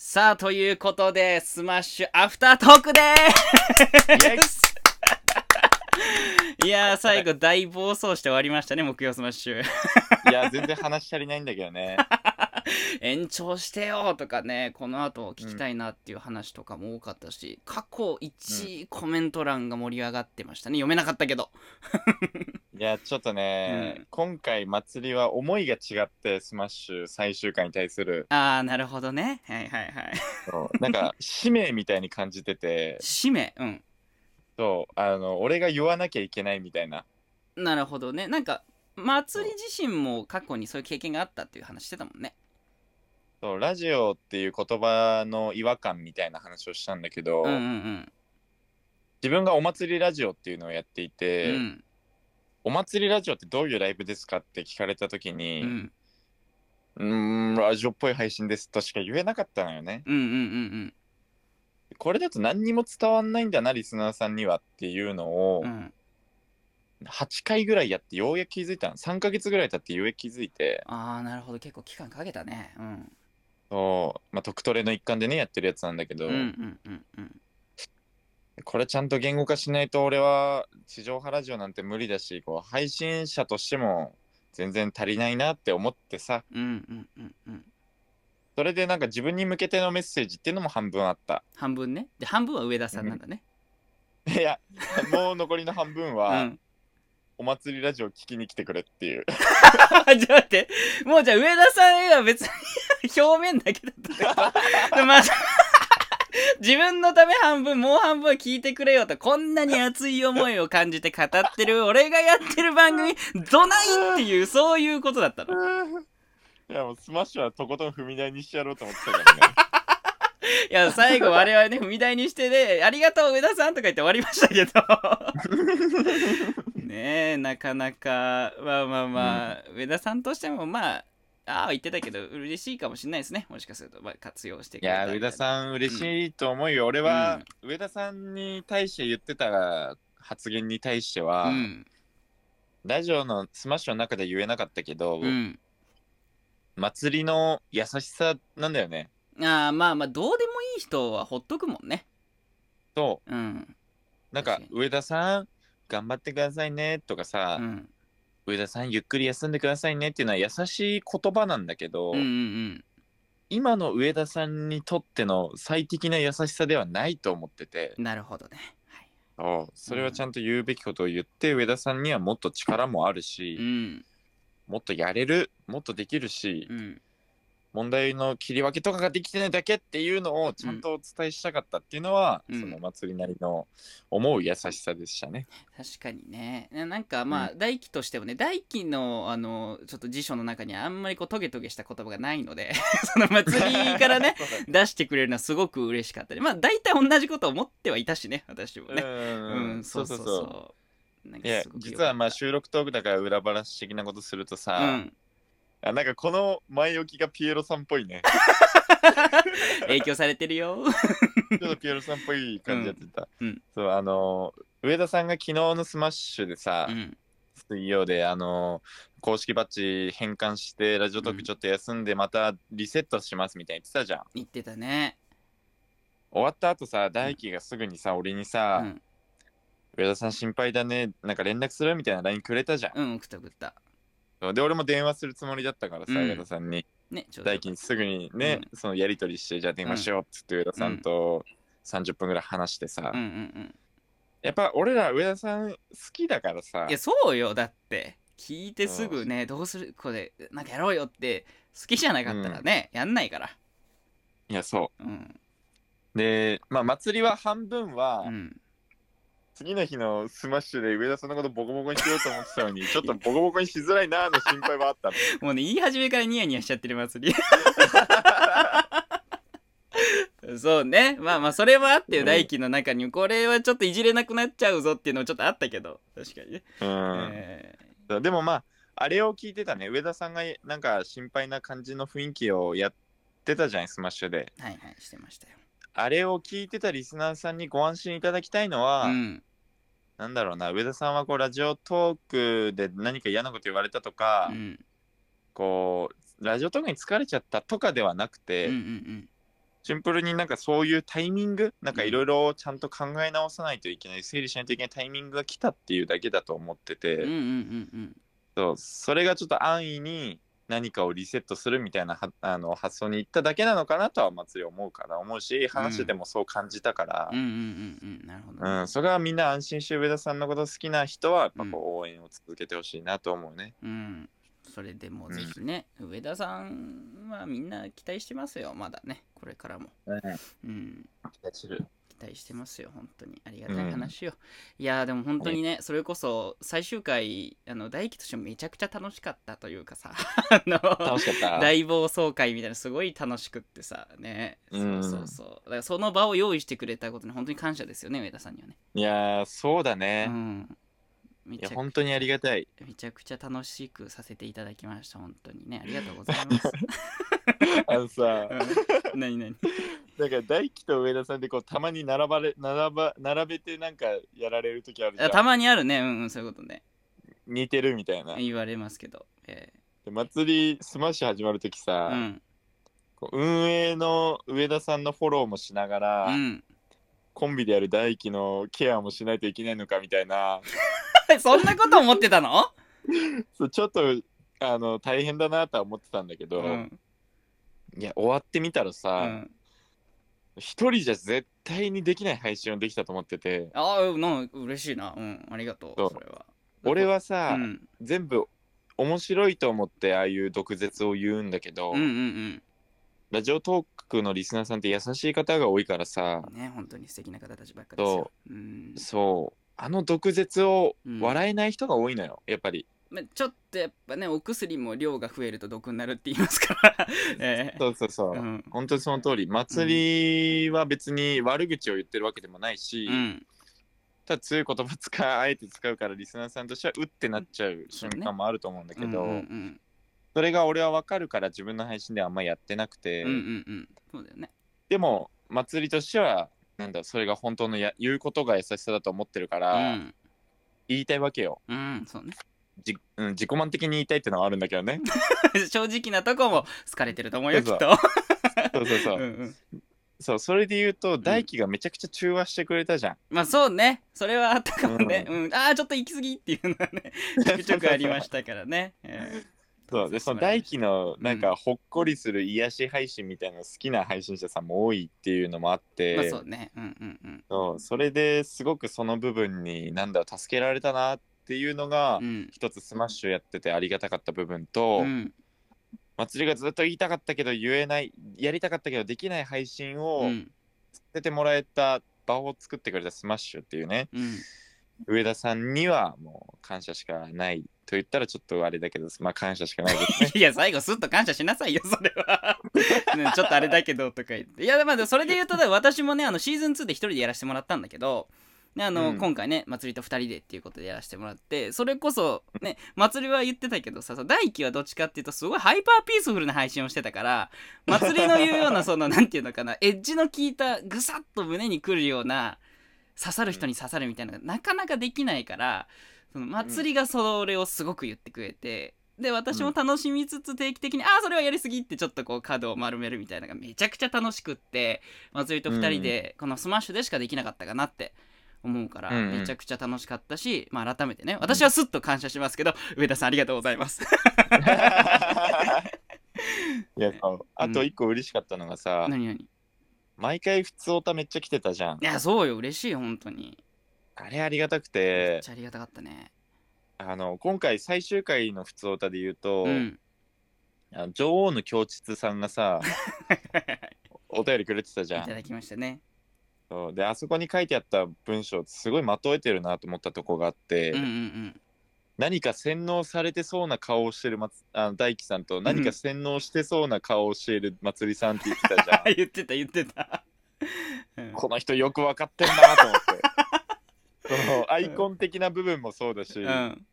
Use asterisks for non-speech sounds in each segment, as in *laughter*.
さあ、ということで、スマッシュアフタートークでーす *laughs* いやー、最後大暴走して終わりましたね、木曜スマッシュ。いや、全然話足りないんだけどね。*laughs* 延長してよとかね、この後聞きたいなっていう話とかも多かったし、過去1位コメント欄が盛り上がってましたね。読めなかったけど。いや、ちょっとね、うん今回祭りは思いが違って、スマッシュ最終回に対する、あー、なるほどね。はいはいはい。そうなんか使命みたいに感じてて、使命？うん。そう、あの、俺が言わなきゃいけないみたいな。なるほどね。なんか、祭り自身も過去にそういう経験があったっていう話してたもんね。そう、ラジオっていう言葉の違和感みたいな話をしたんだけど、うんうん自分がお祭りラジオっていうのをやっていうん。て、うん。お祭りラジオってどういうライブですかって聞かれた時うに、んうーん、ラジオっぽい配信ですとしか言えなかったのよね。うんうんうんこれだと何にも伝わんないんだな、リスナーさんにはっていうのを、うん。うん。8回ぐらいやってようやく気づいたの。3ヶ月ぐらい経ってようやく気づいて、ああ、なるほど。結構期間かけたね。うん。そう、まあ、特トレの一環でね、やってるやつなんだけど、うんうんうんうん。これちゃんと言語化しないと俺は地上波ラジオなんて無理だし、こう配信者としても全然足りないなって思ってさ、うんうんうんうん。それでなんか自分に向けてのメッセージっていうのも半分あった。半分ね。で、半分は上田さんなんだね。いや、もう残りの半分うは、ん。お祭りラジオ聞きに来てくれっていう。じゃあ待って。もうじゃあ上田さんは別に表面だけだったで。まあ、*laughs* 自分のため半分、もう半分は聞いてくれよと、こんなに熱い思いを感じて語ってる俺がやってる番組、どないっていう、そういうことだったの。*laughs* いやもうスマッシュはとことん踏み台にしてやろうと思ってたからね。*laughs* いや、最後我々ね、踏み台にしてね、ありがとう上田さんとか言って終わりましたけど。ねえ、なかなか、まあまあまあ、上田さんとしてもまあ、ああ言ってたけど、嬉しいかもしれないですね。もしかすると、まあ、活用してくいや、上田さん嬉しいと思うよ。俺は、上田さんに対して言ってた発言に対しては、うん。ラジオのスマッシュの中で言えなかったけど、うん。祭りの優しさなんだよね。ああ、まあまあ、どうでもいい人はほっとくもんね。そうん。う、なんか上田さん、頑張ってくださいねとかさ、うん。上田さん、ゆっくり休んでくださいねっていうのは優しい言葉なんだけど、うんうん今の上田さんにとっての最適な優しさではないと思ってて、うん。なるほどね。はい。それはちゃんと言うべきことを言って、上田さんにはもっと力もあるし、うん。もっとやれるもっとできるし、うん。問題の切り分けとかができてないだけっていうのをちゃんとお伝えしたかったっていうのは、うん。その祭りなりの思う優しさでしたね。確かにね。ななんかまあ、大輝としてもね大輝のあのちょっと辞書の中にあんまりこうトゲトゲした言葉がないので *laughs* その祭りからね *laughs* 出してくれるのはすごく嬉しかったりまあ大体同じこと思ってはいたしね私もね。ううんんそうそう。そういや実はまあ収録トークだから裏話的なことするとさ、うんあなんかこの前置きがピエロさんっぽいね。*laughs* 影響されてるよ。ちょっとピエロさんっぽい感じやってた、うん。うん。そうあの上田さんが昨日のスマッシュでさ、うん。水曜であの公式バッジ返還してラジオトークちょっと休んでまたリセットしますみたいに言ってたじゃん。言ってたね。終わった後さ大輝がすぐにさ俺にうさ、ん。上田さん心配だねなんか連絡するみたいな LINE くれたじゃん、うん送った送ったそう。で俺も電話するつもりだったからさ、うん。上田さんに。ねちょうど大輝にすぐにね、そのやり取りしてじゃあ電話しようっつって上田さんと30分ぐらい話してさ、うんうんうん。やっぱ俺ら上田さん好きだからさ。いやそうよだって。聞いてすぐねどうする？これなんかやろうよって。好きじゃなかったらね、やんないから。いやそう。ん。うでまあ祭りは半分は、うん次の日のスマッシュで上田さんのことボコボコにしようと思ってたのに *laughs* ちょっとボコボコにしづらいなーの心配はあった。のもうね言い始めからニヤニヤしちゃってる祭り。*laughs* そうね。まあまあそれはあってようん大輝の中に。これはちょっといじれなくなっちゃうぞっていうのもちょっとあったけど。確かにね、うん、えでもまああれを聞いてたね上田さんがなんか心配な感じの雰囲気をやってたじゃんスマッシュで。ーはいはいしてましたよ。あれを聞いてたリスナーさんにご安心いただきたいのは、うんなんだろうな上田さんはこうラジオトークで何か嫌なこと言われたとか、うん。こうラジオトークに疲れちゃったとかではなくて、うんうんシンプルになんかそういうタイミングなんかいろいろちゃんと考え直さないといけない整理しないといけないタイミングが来たっていうだけだと思ってて、うんうんうん。そうそれがちょっと安易に何かをリセットするみたいなはあの発想に行っただけなのかなとは祭り思うから思うし話しててもそう感じたから。うん。それはみんな安心して上田さんのこと好きな人はやっぱこう応援を続けてほしいなと思うね。うん、それでもぜひね、上田さんはみんな期待してますよまだねこれからも。うん。期待してますよ本当に。ありがたい話よ、いやーでも本当にねそれこそ最終回あの大輝としてもめちゃくちゃ楽しかったというかさ *laughs* あの。大暴走会みたいなすごい楽しくってさね。そうそうそう。だからその場を用意してくれたことに本当に感謝ですよね上田さんにはね。いやーそうだうね。んめいや本当にありがたい。めちゃくちゃ楽しくさせていただきました本当にね。ありがとうございます。*laughs* あのさ、うん。何何？なんか大輝と上田さんでこうたまに並ばれ並ば並べてなんかやられる時あるじゃん。あたまにあるね。うんうんそういうことね似てるみたいな。言われますけど。えで祭りスマッシュ始まる時ーさ、うん。こう運営の上田さんのフォローもしながら、うん。コンビである大輝のケアもしないといけないのかみたいな。*laughs* そんなこと思ってたの？*laughs* そうちょっとあの大変だなとは思ってたんだけど、うん。いや終わってみたらうさん一、人じゃ絶対にできない配信をできたと思ってて。ああなんか嬉しいな。うんありがとうそれは。俺はさ、うん。全部面白いと思ってああいう毒舌を言うんだけど、うんうんラジオトークのリスナーさんって優しい方が多いからさ。うんね本当に素敵な方たちばっかですよ。うん。そう。あの毒舌をうん。笑えない人が多いのよやっぱりまちょっとやっぱねお薬も量が増えると毒になるって言いますから。*laughs* えーそうそうそう、うん。本当にその通り。祭りは別に悪口を言ってるわけでもないし、うん。ただ強い言葉使うあえて使うからリスナーさんとしてはうってなっちゃう瞬間もあると思うんだけど、うんうんそれが俺は分かるから自分の配信ではあんまやってなくて、うんうんうんうん。そうだよね。でも祭りとしてはなんだそれが本当のや言うことが優しさだと思ってるから、うん。言いたいわけよ。うんそうねじ、うん、自己満的に言いたいってのはあるんだけどね。*laughs* 正直なとこも好かれてると思うよきそう。っと。そうそうそう。*laughs* うんうん。そうそれで言うと大輝がめちゃくちゃ中和してくれたじゃん、まあそうね。それはあったかもね、うん。ああちょっと行き過ぎっていうのはねちょくちょくありましたからね、えそうでその大輝のなんかほっこりする癒し配信みたいなの好きな配信者さんも多いっていうのもあって、ーまあそうね。うんうんうん。そうそれですごくその部分になんだろう助けられたなっていうのが、うん。一つスマッシュやっててありがたかった部分と、うん。祭りがずっと言いたかったけど言えないやりたかったけどできない配信をうん。させてもらえた場を作ってくれたスマッシュっていうね。うん。上田さんにはもう感謝しかないと言ったらちょっとあれだけどまあ感謝しかないですね。*laughs* いや最後スッと感謝しなさいよそれは、*laughs* ねちょっとあれだけどとか言って。いやまあでもそれで言うと私もねあのシーズン2で一人でやらせてもらったんだけどねあの、うん。今回ね祭りと二人でっていうことでやらせてもらってそれこそね祭りは言ってたけどささ大輝はどっちかっていうとすごいハイパーピースフルな配信をしてたから祭りの言うような *laughs* そのなんていうのかなエッジの効いたぐさっと胸にくるような刺さる人に刺さるみたいなのがなかなかできないからその祭りがそれをすごく言ってくれて、で私も楽しみつつ定期的に、ああそれはやりすぎってちょっとこう角を丸めるみたいなのがめちゃくちゃ楽しくって祭りと2人でこのスマッシュでしかできなかったかなって思うから、めちゃくちゃ楽しかったし、まあ、改めてね私はすっと感謝しますけど、上田さんありがとうございます。*laughs* いやあと一個嬉しかったのがさ、何何？い毎回ふつおためっちゃ来てたじゃん。やそうよ嬉しいよ本当に。あれありがたくめってちゃありがたかったね。あの今回最終回のふつおたで言うと、うん。あの女王の京秩さんがさ *laughs* お便りくれてたじゃん。いただきましたねそう。であそこに書いてあった文章すごいまとえてるなと思ったとこがあって、うんうんうん何か洗脳されてそうな顔をしてるまつあの大輝さんと何か洗脳してそうな顔をしているまつりさんって言ってたじゃん。*laughs* 言ってた言ってた、うん。この人よく分かってんなと思って。*laughs* そのアイコン的な部分もそうだし、うん。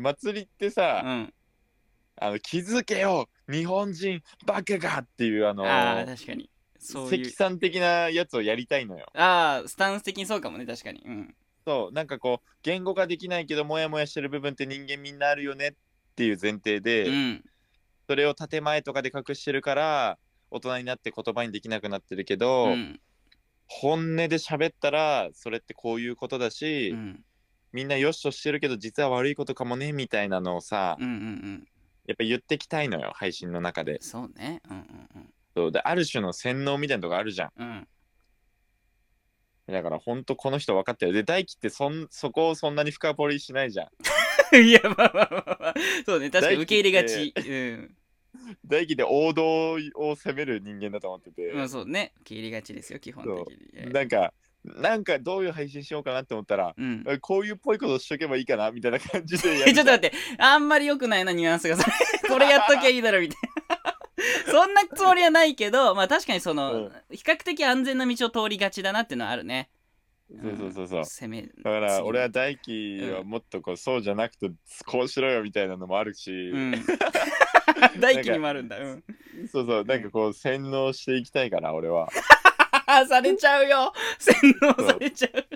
祭りってさ、うん。あの気づけよ日本人バカがっていうあのああ確かにそういう。関さん的なやつをやりたいのよ。ああスタンス的にそうかもね確かに。うん。そうなんかこう言語化できないけどモヤモヤしてる部分って人間みんなあるよねっていう前提で、うん。それを建前とかで隠してるから大人になって言葉にできなくなってるけど、うん。本音で喋ったらそれってこういうことだし、うん。みんなよしとしてるけど実は悪いことかもねみたいなのをさ、うんうんうん。やっぱ言ってきたいのよ配信の中で。そうね。うんうんそうである種の洗脳みたいなとこあるじゃん。うん。うんだからほんとこの人分かってる。で大輝ってそんそこをそんなに深掘りしないじゃん。*laughs* いやまあまあまあまあ。そうね確かに受け入れがち。うん。大輝って王道を攻める人間だと思ってて、まあそうね。受け入れがちですよ基本的に。ええなんかなんかどういう配信しようかなって思ったらうん。あこういうっぽいことしとけばいいかなみたいな感じでやえる *laughs* ちょっと待って。あんまり良くないなニュアンスが。それこれやっときゃいいだろみたいなそんなつもりはないけどまあ確かにその、うん。比較的安全な道を通りがちだなっていうのはあるね。そうそうそうそう。攻めだから俺は次大輝はもっとこうそうじゃなくてこうしろよみたいなのもあるし、うん。*laughs* 大輝にもあるんだ。うん。そうそう。なんかこう洗脳していきたいから俺は。*laughs* されちゃうよ。洗脳されちゃう。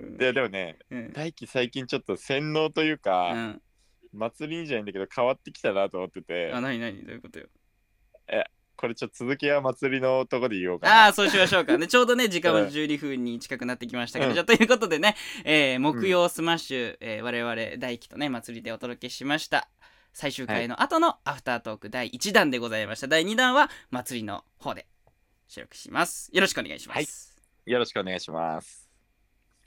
うん。ででもねうん。大輝最近ちょっと洗脳というか、ん。祭りじゃないんだけど変わってきたなと思ってて。あ何何どういうことよこれちょっと続きは祭りのとこで言おうかな。ああそうしましょうかね。*laughs* ちょうどね時間も12分に近くなってきましたけど、うん。じゃあということでね、えー木曜スマッシュ、えー我々大輝とね祭りでお届けしました。最終回の後のアフタートーク第1弾でございました。第2弾は祭りの方で収録します。よろしくお願いします、はい。よろしくお願いします